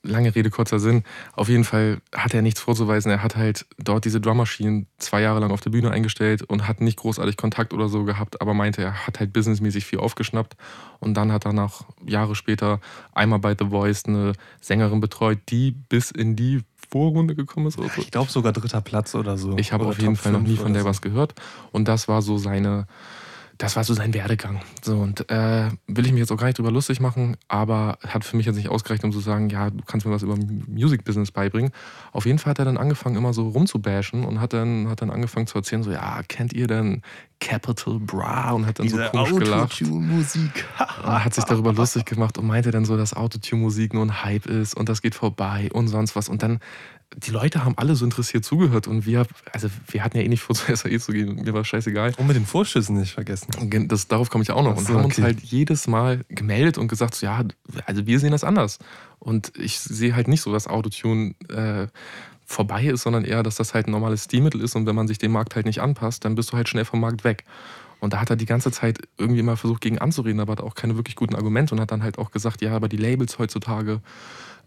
lange Rede, kurzer Sinn. Auf jeden Fall hat er nichts vorzuweisen. Er hat halt dort diese Drummaschinen zwei Jahre lang auf der Bühne eingestellt und hat nicht großartig Kontakt oder so gehabt, aber meinte, er hat halt businessmäßig viel aufgeschnappt. Und dann hat er nach Jahre später einmal bei The Voice eine Sängerin betreut, die bis in die Vorrunde gekommen ist. Oder so. Ich glaube sogar dritter Platz oder so. Ich habe auf jeden Top Fall noch nie von der so. was gehört. Und das war so seine, das war so sein Werdegang. So, und äh, will ich mich jetzt auch gar nicht drüber lustig machen, aber hat für mich jetzt nicht ausgereicht, um zu sagen, ja, du kannst mir was über Music Business beibringen. Auf jeden Fall hat er dann angefangen, immer so rumzubashen und hat dann, hat dann angefangen zu erzählen, so, ja, kennt ihr denn Capital Bra? Und hat dann Diese so komisch gelacht. Autotune-Musik. Und hat sich darüber lustig gemacht und meinte dann so, dass Autotune-Musik nur ein Hype ist und das geht vorbei und sonst was. Und dann, die Leute haben alle so interessiert zugehört und wir, also wir hatten ja eh nicht vor, zur SAE zu gehen. Mir war scheißegal. Und mit den Vorschüssen nicht vergessen. Das, darauf komme ich auch noch. Ach Und so, haben uns okay. halt jedes Mal gemeldet und gesagt, so, ja, also wir sehen das anders. Und ich sehe halt nicht so, dass Autotune äh, vorbei ist, sondern eher, dass das halt ein normales Stilmittel ist und wenn man sich dem Markt halt nicht anpasst, dann bist du halt schnell vom Markt weg. Und da hat er die ganze Zeit irgendwie immer versucht, gegen anzureden, aber hat auch keine wirklich guten Argumente und hat dann halt auch gesagt, ja, aber die Labels heutzutage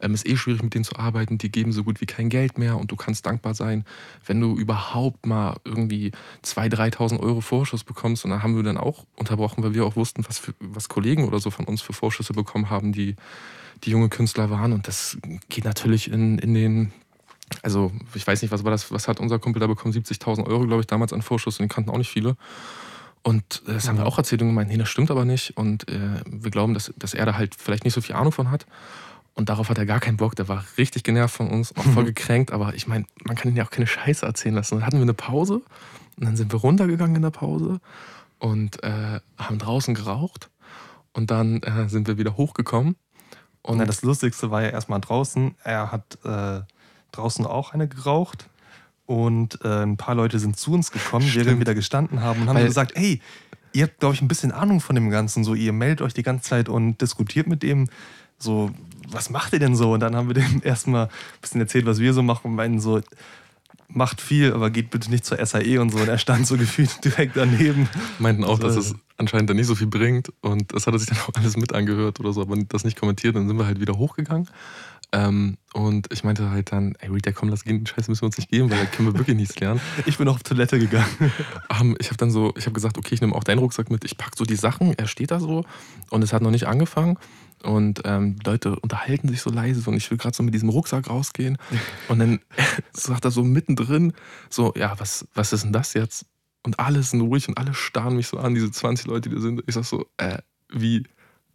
ähm, ist eh schwierig, mit denen zu arbeiten, die geben so gut wie kein Geld mehr und du kannst dankbar sein, wenn du überhaupt mal irgendwie 2.000, 3.000 Euro Vorschuss bekommst. Und dann haben wir dann auch unterbrochen, weil wir auch wussten, was, für, was Kollegen oder so von uns für Vorschüsse bekommen haben, die, die junge Künstler waren. Und das geht natürlich in, in den also ich weiß nicht, was war das, was hat unser Kumpel da bekommen? 70.000 Euro, glaube ich, damals an Vorschuss und den kannten auch nicht viele. Und äh, das haben wir auch erzählt und gemeint, nee, das stimmt aber nicht. Und äh, wir glauben, dass, dass er da halt vielleicht nicht so viel Ahnung von hat. Und darauf hat er gar keinen Bock. Der war richtig genervt von uns, auch voll gekränkt. Aber ich meine, man kann ihn ja auch keine Scheiße erzählen lassen. Dann hatten wir eine Pause und dann sind wir runtergegangen in der Pause und äh, haben draußen geraucht. Und dann äh, sind wir wieder hochgekommen. Und Und das Lustigste war ja erstmal draußen. Er hat äh, draußen auch eine geraucht. Und äh, ein paar Leute sind zu uns gekommen, während Stimmt. wir da gestanden haben und haben Weil- gesagt, hey, ihr habt, glaube ich, ein bisschen Ahnung von dem Ganzen. So, ihr meldet euch die ganze Zeit und diskutiert mit dem. So, was macht ihr denn so? Und dann haben wir dem erstmal ein bisschen erzählt, was wir so machen und meinen so, macht viel, aber geht bitte nicht zur SAE und so. Und er stand so gefühlt direkt daneben. meinten auch, dass So. es anscheinend dann nicht so viel bringt. Und das hat er sich dann auch alles mit angehört oder so, aber das nicht kommentiert. Dann sind wir halt wieder hochgegangen. Ähm, und ich meinte halt dann, ey Reed, komm, lass gehen, den Scheiß müssen wir uns nicht geben, weil da können wir wirklich nichts lernen. Ich bin auf Toilette gegangen. Ähm, ich habe dann so, ich habe gesagt, okay, ich nehme auch deinen Rucksack mit, ich packe so die Sachen, er steht da so und es hat noch nicht angefangen. Und ähm, Leute unterhalten sich so leise und ich will gerade so mit diesem Rucksack rausgehen. Und dann sagt er so mittendrin, so, ja, was, was ist denn das jetzt? Und alle sind ruhig und alle starren mich so an, diese 20 Leute, die da sind. Ich sag so, äh, wie?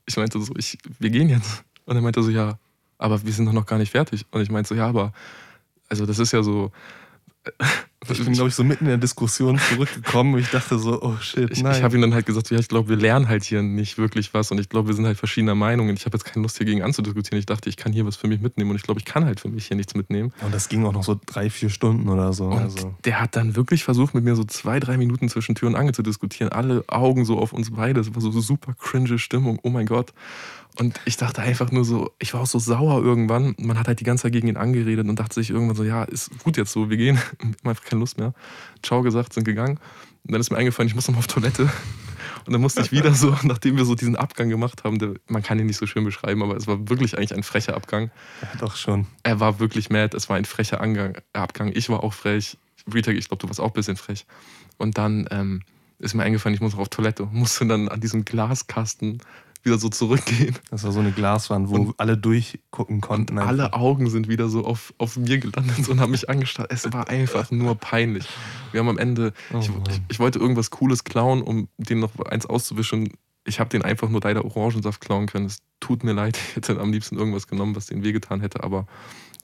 Ich meinte so, ich, wir gehen jetzt. Und er meinte so, ja, aber wir sind doch noch gar nicht fertig. Und ich meinte so, ja, aber, also das ist ja so. Ich bin, glaube ich, so mitten in der Diskussion zurückgekommen und ich dachte so, oh shit, Ich, nein. ich habe ihm dann halt gesagt, ja, ich glaube, wir lernen halt hier nicht wirklich was und ich glaube, wir sind halt verschiedener Meinungen. Ich habe jetzt keine Lust, hier gegen anzudiskutieren. Ich dachte, ich kann hier was für mich mitnehmen und ich glaube, ich kann halt für mich hier nichts mitnehmen. und das ging auch noch so drei, vier Stunden oder so. Und also. der hat dann wirklich versucht, mit mir so zwei, drei Minuten zwischen Tür und Angel zu diskutieren. Alle Augen so auf uns beide. Es war so super cringe Stimmung. Oh mein Gott. Und ich dachte einfach nur so, ich war auch so sauer irgendwann. Man hat halt die ganze Zeit gegen ihn angeredet und dachte sich irgendwann so, ja, ist gut jetzt so, wir gehen. Wir haben einfach keine Lust mehr. Ciao gesagt, sind gegangen. Und dann ist mir eingefallen, ich muss noch mal auf Toilette. Und dann musste ich wieder so, nachdem wir so diesen Abgang gemacht haben, der, man kann ihn nicht so schön beschreiben, aber es war wirklich eigentlich ein frecher Abgang. Ja, doch schon. Er war wirklich mad, es war ein frecher Angang, Abgang. Ich war auch frech. Rita, ich glaube, du warst auch ein bisschen frech. Und dann ähm, ist mir eingefallen, ich muss noch auf Toilette. Musste dann an diesem Glaskasten wieder so zurückgehen. Das war so eine Glaswand, wo und, alle durchgucken konnten. Alle Augen sind wieder so auf, auf mir gelandet und haben mich angestarrt. Es war einfach nur peinlich. Wir haben am Ende, oh, ich, ich, ich, wollte irgendwas Cooles klauen, um den noch eins auszuwischen. Ich habe den einfach nur leider Orangensaft klauen können. Es tut mir leid, ich hätte am liebsten irgendwas genommen, was den wehgetan hätte, aber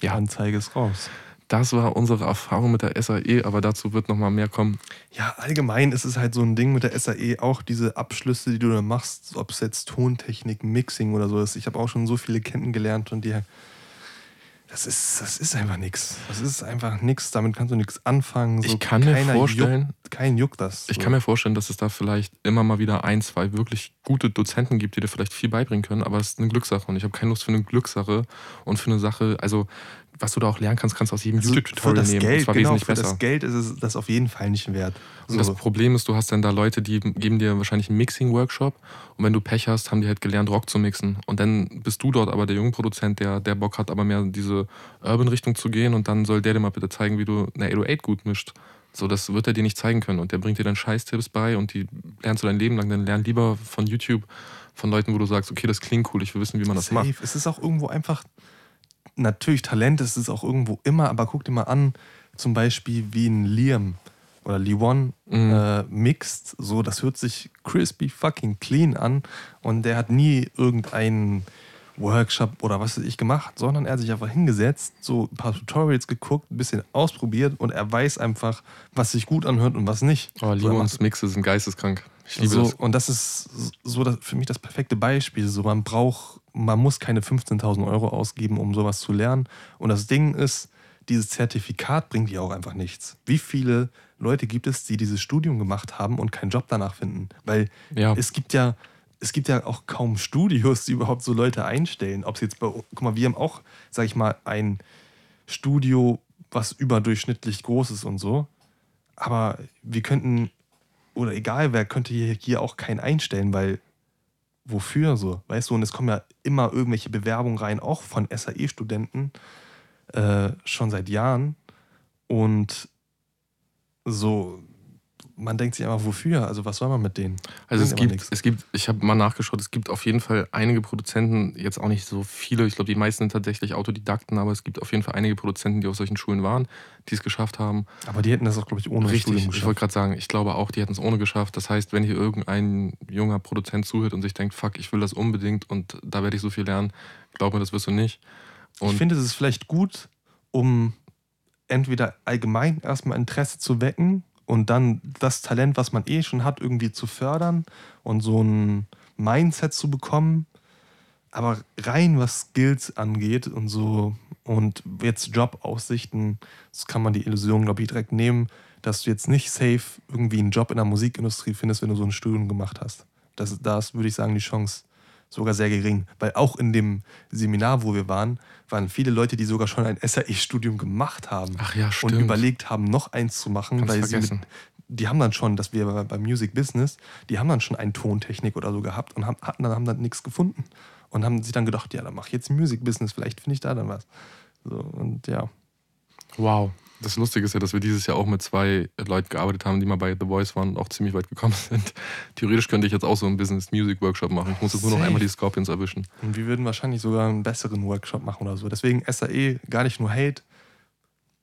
ja. Anzeige ist raus. Das war unsere Erfahrung mit der SAE, aber dazu wird noch mal mehr kommen. Ja, allgemein ist es halt so ein Ding mit der SAE, auch diese Abschlüsse, die du da machst, ob es jetzt Tontechnik, Mixing oder so ist. Ich habe auch schon so viele kennengelernt und die das ist, das ist einfach nichts. Das ist einfach nichts. Damit kannst du nichts anfangen. So ich kann mir vorstellen, juckt, kein juckt das. So. Ich kann mir vorstellen, dass es da vielleicht immer mal wieder ein, zwei wirklich gute Dozenten gibt, die dir vielleicht viel beibringen können. Aber es ist eine Glückssache und ich habe keine Lust für eine Glückssache und für eine Sache. Also was du da auch lernen kannst, kannst du aus jedem also YouTube-Tutorial nehmen. Geld, das genau, wesentlich für besser. das Geld ist es das auf jeden Fall nicht wert. Und das Problem ist, du hast dann da Leute, die geben dir wahrscheinlich einen Mixing-Workshop und wenn du Pech hast, haben die halt gelernt, Rock zu mixen. Und dann bist du dort aber der junge Produzent, der, der Bock hat, aber mehr in diese Urban-Richtung zu gehen und dann soll der dir mal bitte zeigen, wie du eine 808 gut mischt. So, das wird er dir nicht zeigen können und der bringt dir dann Scheiß-Tipps bei und die lernst du dein Leben lang. Dann lern lieber von YouTube, von Leuten, wo du sagst, okay, das klingt cool, ich will wissen, wie man das Safe. macht. Es ist auch irgendwo einfach natürlich Talent ist es auch irgendwo immer, aber guck dir mal an, zum Beispiel wie ein Liam oder Lee-One mhm. äh, mixt, so, das hört sich crispy fucking clean an und der hat nie irgendeinen Workshop oder was weiß ich gemacht, sondern er hat sich einfach hingesetzt, so ein paar Tutorials geguckt, ein bisschen ausprobiert und er weiß einfach, was sich gut anhört und was nicht. Oh, Lee-Ones so, Mixe sind geisteskrank. Ich liebe so, das. Und das ist so das, für mich das perfekte Beispiel. So, man braucht, man muss keine 15.000 Euro ausgeben, um sowas zu lernen. Und das Ding ist, dieses Zertifikat bringt dir auch einfach nichts. Wie viele Leute gibt es, die dieses Studium gemacht haben und keinen Job danach finden? Weil ja. es gibt ja, es gibt ja auch kaum Studios, die überhaupt so Leute einstellen. Ob es jetzt bei, guck mal, wir haben auch, sag ich mal, ein Studio, was überdurchschnittlich groß ist und so. Aber wir könnten oder egal wer, könnte hier, hier auch keinen einstellen, weil wofür so? Weißt du, und es kommen ja immer irgendwelche Bewerbungen rein, auch von SAE-Studenten, äh, schon seit Jahren. Und so, man denkt sich einfach, wofür? Also was soll man mit denen? Also es gibt, es gibt, ich habe mal nachgeschaut, es gibt auf jeden Fall einige Produzenten, jetzt auch nicht so viele, ich glaube die meisten sind tatsächlich Autodidakten, aber es gibt auf jeden Fall einige Produzenten, die auf solchen Schulen waren, die es geschafft haben. Aber die hätten das auch, glaube ich, ohne Richtig, Studium geschafft. Ich wollte gerade sagen, ich glaube auch, die hätten es ohne geschafft. Das heißt, wenn hier irgendein junger Produzent zuhört und sich denkt, fuck, ich will das unbedingt und da werde ich so viel lernen, glaub mir, das wirst du nicht. Und ich finde, es ist vielleicht gut, um entweder allgemein erstmal Interesse zu wecken und dann das Talent, was man eh schon hat, irgendwie zu fördern und so ein Mindset zu bekommen. Aber rein was Skills angeht und so und jetzt Jobaussichten, das kann man die Illusion, glaube ich, direkt nehmen, dass du jetzt nicht safe irgendwie einen Job in der Musikindustrie findest, wenn du so ein Studium gemacht hast. Das, da ist, würde ich sagen, die Chance sogar sehr gering. Weil auch in dem Seminar, wo wir waren, waren viele Leute, die sogar schon ein SAE-Studium gemacht haben Ach ja, und überlegt haben, noch eins zu machen, weil sie mit, die haben dann schon, dass wir beim Music Business, die haben dann schon eine Tontechnik oder so gehabt und haben, hatten dann, haben dann nichts gefunden und haben sich dann gedacht, ja, dann mach ich jetzt Music Business, vielleicht finde ich da dann was. So, und ja. Wow, das Lustige ist ja, dass wir dieses Jahr auch mit zwei Leuten gearbeitet haben, die mal bei The Voice waren und auch ziemlich weit gekommen sind. Theoretisch könnte ich jetzt auch so einen Business Music Workshop machen. Ich muss jetzt nur noch einmal die Scorpions erwischen. Und wir würden wahrscheinlich sogar einen besseren Workshop machen oder so. Deswegen SAE gar nicht nur Hate.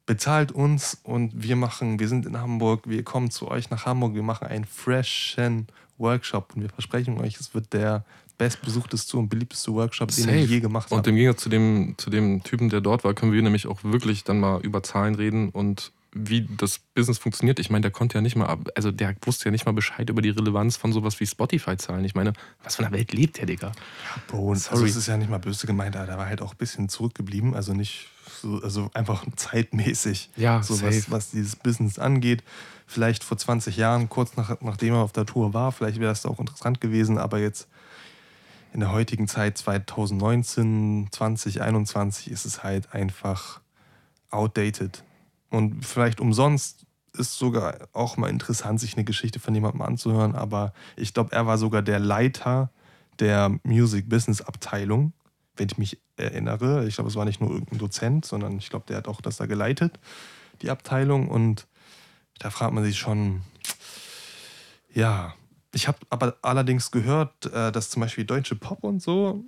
Bezahlt uns und wir machen, wir sind in Hamburg, wir kommen zu euch nach Hamburg, wir machen einen freshen Workshop und wir versprechen euch, es wird der bestbesuchteste und beliebteste Workshop, den wir je gemacht haben. Und im Gegensatz zu dem, zu dem Typen, der dort war, können wir nämlich auch wirklich dann mal über Zahlen reden und wie das Business funktioniert. Ich meine, der konnte ja nicht mal, also der wusste ja nicht mal Bescheid über die Relevanz von sowas wie Spotify-Zahlen. Ich meine, was von der Welt lebt der, Digga? Ja, Bro, Sorry. Also es ist ja nicht mal böse gemeint, der war halt auch ein bisschen zurückgeblieben, also nicht so, also einfach zeitmäßig, ja, so was, was, dieses Business angeht. Vielleicht vor 20 Jahren, kurz nach, nachdem er auf der Tour war, vielleicht wäre das auch interessant gewesen, aber jetzt in der heutigen Zeit 2019, 2021 ist es halt einfach outdated. Und vielleicht umsonst ist sogar auch mal interessant, sich eine Geschichte von jemandem anzuhören, aber ich glaube, er war sogar der Leiter der Music Business Abteilung, wenn ich mich erinnere. Ich glaube, es war nicht nur irgendein Dozent, sondern ich glaube, der hat auch das da geleitet, die Abteilung. Und da fragt man sich schon, ja, ich habe aber allerdings gehört, äh, dass zum Beispiel deutsche Pop und so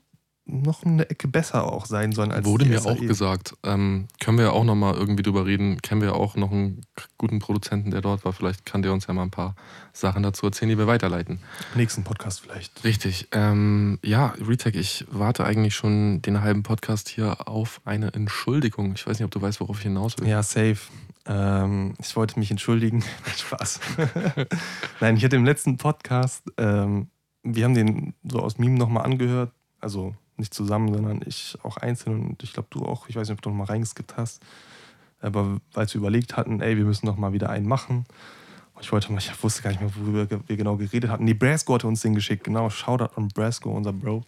noch eine Ecke besser auch sein sollen als Wurde mir SAE. auch gesagt. Ähm, können wir ja auch nochmal irgendwie drüber reden. Kennen wir ja auch noch einen guten Produzenten, der dort war. Vielleicht kann der uns ja mal ein paar Sachen dazu erzählen, die wir weiterleiten. Nächsten Podcast vielleicht. Richtig. Ähm, ja, Retech, ich warte eigentlich schon den halben Podcast hier auf eine Entschuldigung. Ich weiß nicht, ob du weißt, worauf ich hinaus will. Ja, safe. Ähm, ich wollte mich entschuldigen. Spaß. Nein, ich hatte im letzten Podcast, ähm, wir haben den so aus Meme nochmal angehört. Also nicht zusammen, sondern ich auch einzeln und ich glaube du auch. Ich weiß nicht, ob du noch mal reingeskippt hast. Aber weil wir überlegt hatten, ey, wir müssen noch mal wieder einen machen. Und ich wollte mal, ich wusste gar nicht mehr, worüber wir genau geredet hatten. Nee, Brasco hatte uns den geschickt, genau. Shoutout an Brasco, unser Bro.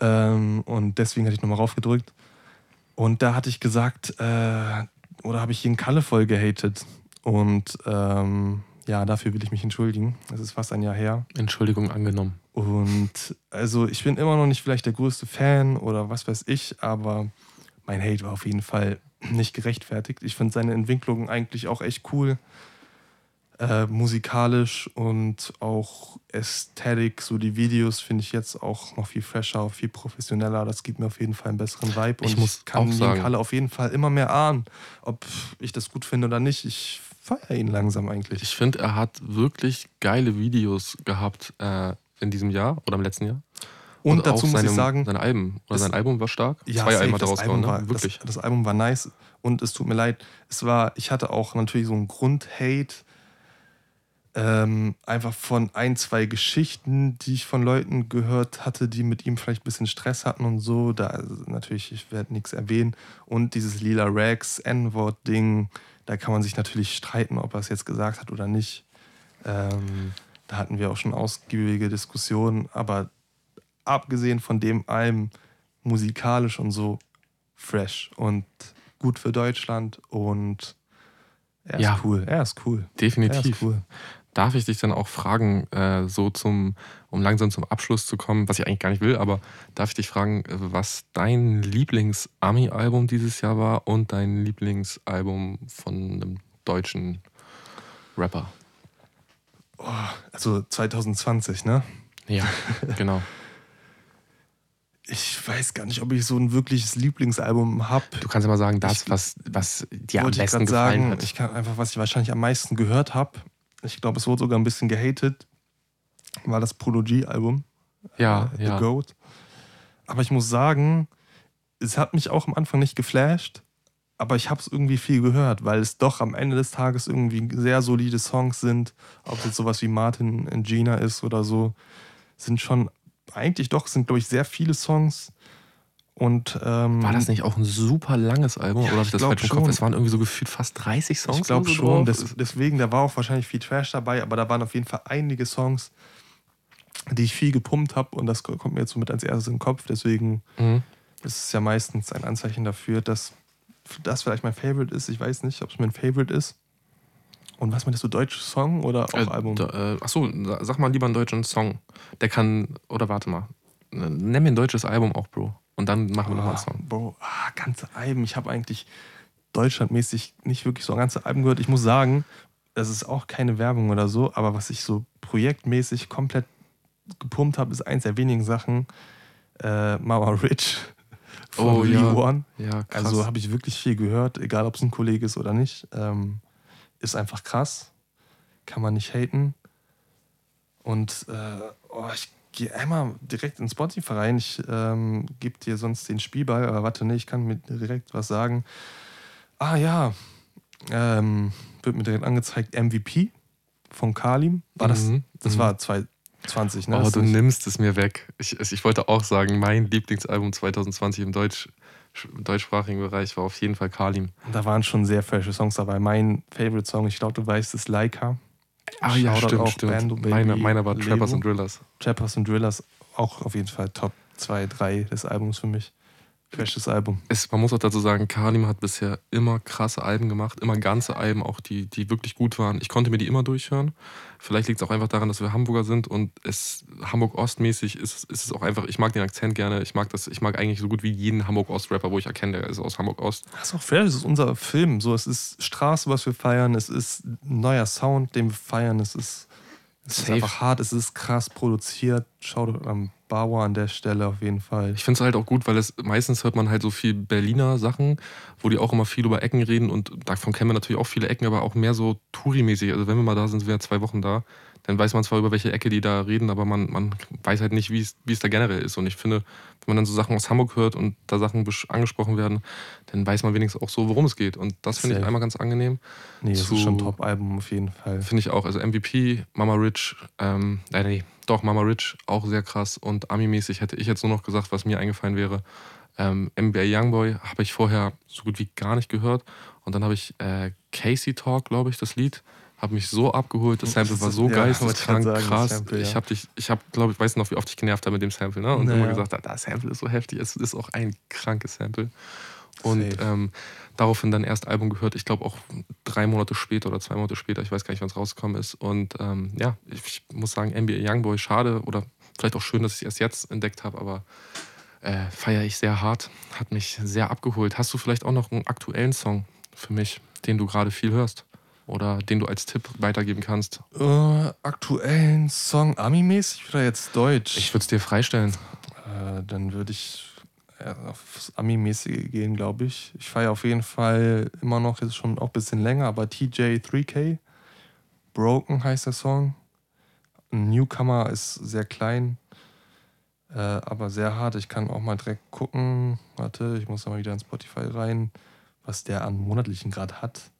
Ähm, und deswegen hatte ich nochmal raufgedrückt. Und da hatte ich gesagt, äh, oder habe ich jeden Kalle voll gehatet. Und ähm, ja, dafür will ich mich entschuldigen. Es ist fast ein Jahr her. Entschuldigung angenommen. Und also ich bin immer noch nicht vielleicht der größte Fan oder was weiß ich, aber mein Hate war auf jeden Fall nicht gerechtfertigt. Ich finde seine Entwicklung eigentlich auch echt cool. Äh, musikalisch und auch Ästhetik, so die Videos finde ich jetzt auch noch viel fresher, viel professioneller. Das gibt mir auf jeden Fall einen besseren Vibe. Und ich, muss ich kann den Kalle auf jeden Fall immer mehr ahnen, ob ich das gut finde oder nicht. Ich feiere ihn langsam eigentlich. Ich finde, er hat wirklich geile Videos gehabt äh, in diesem Jahr oder im letzten Jahr. Und, und dazu muss seinem, ich sagen, sein Album oder sein Album war stark. Ja, Zwei Alben hat er rausgehauen, ne? Wirklich. Das, das, Album war nice und es tut mir leid. Es war, ich hatte auch natürlich so einen Grundhate. Ähm, einfach von ein, zwei Geschichten, die ich von Leuten gehört hatte, die mit ihm vielleicht ein bisschen Stress hatten und so. Da also natürlich, ich werde nichts erwähnen. Und dieses Lila Rags N-Wort-Ding, da kann man sich natürlich streiten, ob er es jetzt gesagt hat oder nicht. Ähm, da hatten wir auch schon ausgiebige Diskussionen, aber abgesehen von dem allem musikalisch und so fresh und gut für Deutschland und er ist ja, cool. Er ist cool. Definitiv. Er ist cool. Darf ich dich dann auch fragen, äh, so zum, um langsam zum Abschluss zu kommen, was ich eigentlich gar nicht will, aber darf ich dich fragen, was dein Lieblings-Ami-Album dieses Jahr war und dein Lieblingsalbum von einem deutschen Rapper? Oh, also 2020, ne? Ja, genau. ich weiß gar nicht, ob ich so ein wirkliches Lieblingsalbum habe. Du kannst ja mal sagen, das, ich, was, was dir am besten gefallen sagen, hat. Ich kann einfach, was ich wahrscheinlich am meisten gehört habe ich glaube, es wurde sogar ein bisschen gehatet, war das Prology-Album. Ja, äh, ja. The Goat. Aber ich muss sagen, es hat mich auch am Anfang nicht geflasht, aber ich habe es irgendwie viel gehört, weil es doch am Ende des Tages irgendwie sehr solide Songs sind. Ob es jetzt sowas wie Martin und Gina ist oder so, sind schon eigentlich doch, sind glaube ich sehr viele Songs und, ähm, war das nicht auch ein super langes Album? Ja, oder habe ich das falsch im Kopf? Es waren irgendwie so gefühlt fast 30 Songs. Ich glaube so schon. Des, deswegen, da war auch wahrscheinlich viel Trash dabei, aber da waren auf jeden Fall einige Songs, die ich viel gepumpt habe und das kommt mir jetzt so mit als erstes in den Kopf. Deswegen mhm. ist es ja meistens ein Anzeichen dafür, dass das vielleicht mein Favorite ist. Ich weiß nicht, ob es mein Favorite ist. Und was meinst du, deutscher Song oder auch äh, Album? Da, äh, achso, sag mal lieber einen deutschen Song. Der kann, oder warte mal, nenn mir ein deutsches Album auch, Bro. Und dann machen wir nochmal einen ah, Song. Bro, ah, ganze Alben. Ich habe eigentlich deutschlandmäßig nicht wirklich so ganze Alben gehört. Ich muss sagen, das ist auch keine Werbung oder so, aber was ich so projektmäßig komplett gepumpt habe, ist eins der wenigen Sachen. Äh, Mama Rich von oh, Lee ja. One. Ja, krass. Also habe ich wirklich viel gehört, egal ob es ein Kollege ist oder nicht. Ähm, ist einfach krass. Kann man nicht haten. Und äh, oh, ich geh einmal direkt in Spotify rein. Ich ähm, gebe dir sonst den Spielball, aber warte, nee, ich kann mir direkt was sagen. Ah ja, ähm, wird mir direkt angezeigt, MVP von Kalim. War das? Mhm. Das mhm. war 2020, ne? Oh, du nimmst es mir weg. Ich, ich wollte auch sagen, mein Lieblingsalbum 2020 im Deutsch, deutschsprachigen Bereich war auf jeden Fall Kalim. Da waren schon sehr frische Songs dabei. Mein Favorite Song, ich glaube, du weißt, ist Leica. Ah ja, stimmt, stimmt. Bando, Meine, meiner war Trappers and Drillers. Trappers and Drillers, auch auf jeden Fall Top 2, 3 des Albums für mich. Freshes Album. Es, man muss auch dazu sagen, Kalim hat bisher immer krasse Alben gemacht, immer ganze Alben, auch die, die wirklich gut waren. Ich konnte mir die immer durchhören. Vielleicht liegt es auch einfach daran, dass wir Hamburger sind und es Hamburg-Ost-mäßig ist, ist es auch einfach, ich mag den Akzent gerne. Ich mag das, ich mag eigentlich so gut wie jeden Hamburg-Ost-Rapper, wo ich erkenne, der ist aus Hamburg-Ost. Das ist auch fair, das ist unser Film. So, es ist Straße, was wir feiern, es ist ein neuer Sound, den wir feiern, es ist Es ist einfach hart, es ist krass produziert. Schaut am Bauer an der Stelle auf jeden Fall. Ich finde es halt auch gut, weil es meistens hört man halt so viel Berliner Sachen, wo die auch immer viel über Ecken reden und davon kennen wir natürlich auch viele Ecken, aber auch mehr so Touri-mäßig. Also wenn wir mal da sind, sind wir zwei Wochen da, dann weiß man zwar über welche Ecke die da reden, aber man, man weiß halt nicht, wie es da generell ist. Und ich finde, wenn man dann so Sachen aus Hamburg hört und da Sachen angesprochen werden, dann weiß man wenigstens auch so, worum es geht. Und das finde ich einmal ganz angenehm. Nee, das Zu, ist schon ein Top-Album auf jeden Fall. Finde ich auch. Also MVP, Mama Rich, ähm, äh, nee, doch, Mama Rich, auch sehr krass. Und Ami-mäßig hätte ich jetzt nur noch gesagt, was mir eingefallen wäre. Ähm, NBA Youngboy habe ich vorher so gut wie gar nicht gehört. Und dann habe ich äh, Casey Talk, glaube ich, das Lied habe mich so abgeholt. Das Sample war so ja, geisteskrank, sagen, krass. Sample, ja. Ich habe dich, ich habe, glaube ich, weiß noch, wie oft ich genervt habe mit dem Sample, ne? Und naja. immer gesagt, das Sample ist so heftig, es ist auch ein krankes Sample. Und ähm, daraufhin dann erst Album gehört, ich glaube auch drei Monate später oder zwei Monate später, ich weiß gar nicht, wann es rausgekommen ist. Und ähm, ja, ich muss sagen, NBA Youngboy, schade oder vielleicht auch schön, dass ich es erst jetzt entdeckt habe, aber äh, feiere ich sehr hart, hat mich sehr abgeholt. Hast du vielleicht auch noch einen aktuellen Song für mich, den du gerade viel hörst? Oder den du als Tipp weitergeben kannst? Äh, aktuellen Song Ami-mäßig oder jetzt Deutsch? Ich würde es dir freistellen. Äh, dann würde ich ja, aufs Ami-mäßige gehen, glaube ich. Ich feiere auf jeden Fall immer noch, jetzt schon auch ein bisschen länger, aber TJ3K. Broken heißt der Song. Ein Newcomer ist sehr klein, äh, aber sehr hart. Ich kann auch mal direkt gucken. Warte, ich muss mal wieder in Spotify rein, was der an monatlichen Grad hat.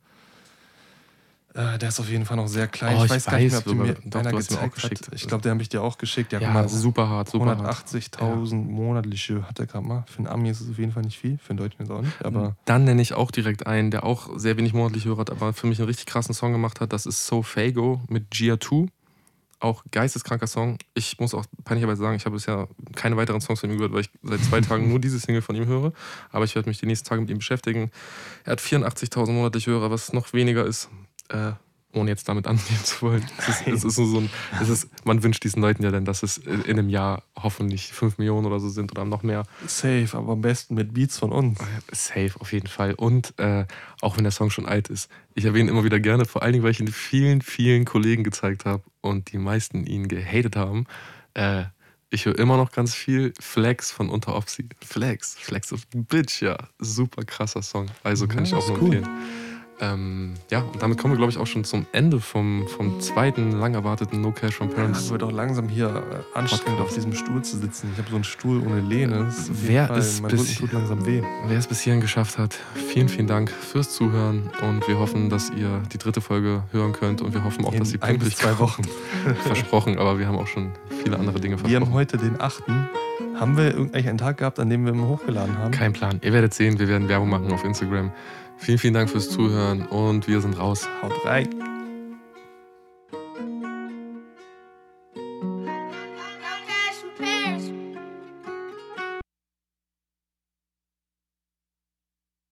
Äh, der ist auf jeden Fall noch sehr klein. Oh, ich, ich, weiß gar nicht mehr, ob du mir Doch, einer gezeigt mir auch geschickt. Hat. Ich glaube, der habe ich dir auch geschickt. Der ja, super hart, super 180.000 ja. monatliche hat er gerade mal. Für einen Ami ist es auf jeden Fall nicht viel, für einen Deutschen ist auch nicht. Aber Dann nenne ich auch direkt einen, der auch sehr wenig monatliche Hörer hat, aber für mich einen richtig krassen Song gemacht hat. Das ist So Fago mit Gia 2. Auch geisteskranker Song. Ich muss auch peinlicherweise sagen, ich habe bisher keine weiteren Songs von ihm gehört, weil ich seit zwei Tagen nur diese Single von ihm höre. Aber ich werde mich die nächsten Tage mit ihm beschäftigen. Er hat 84.000 monatliche Hörer, was noch weniger ist. Äh, ohne jetzt damit angehen zu wollen. Es ist, es ist so ein, es ist, man wünscht diesen Leuten ja dann, dass es in einem Jahr hoffentlich 5 Millionen oder so sind oder noch mehr. Safe, aber am besten mit Beats von uns. Safe, auf jeden Fall. Und äh, auch wenn der Song schon alt ist, ich erwähne ihn immer wieder gerne, vor allen Dingen, weil ich ihn vielen, vielen Kollegen gezeigt habe und die meisten ihn gehatet haben. Äh, ich höre immer noch ganz viel Flex von Unter Opsi. Flex, Flex of Bitch, ja. Super krasser Song. Also kann ja, ich auch nur empfehlen. Ähm, ja, und damit kommen wir, glaube ich, auch schon zum Ende vom, vom zweiten lang erwarteten No Cash from Parents. Ja, wird auch langsam hier äh, anstrengend auf diesem Stuhl zu sitzen. Ich habe so einen Stuhl ohne Lehne. Wer es, bis, tut langsam weh. wer es bis hierhin geschafft hat, vielen, vielen Dank fürs Zuhören und wir hoffen, dass ihr die dritte Folge hören könnt und wir hoffen auch, In dass sie pünktlich zwei Wochen. versprochen, aber wir haben auch schon viele andere Dinge versprochen. Wir haben heute den 8. Haben wir eigentlich einen Tag gehabt, an dem wir immer hochgeladen haben? Kein Plan. Ihr werdet sehen, wir werden Werbung machen auf Instagram. Vielen, vielen Dank fürs Zuhören und wir sind raus. Haut rein.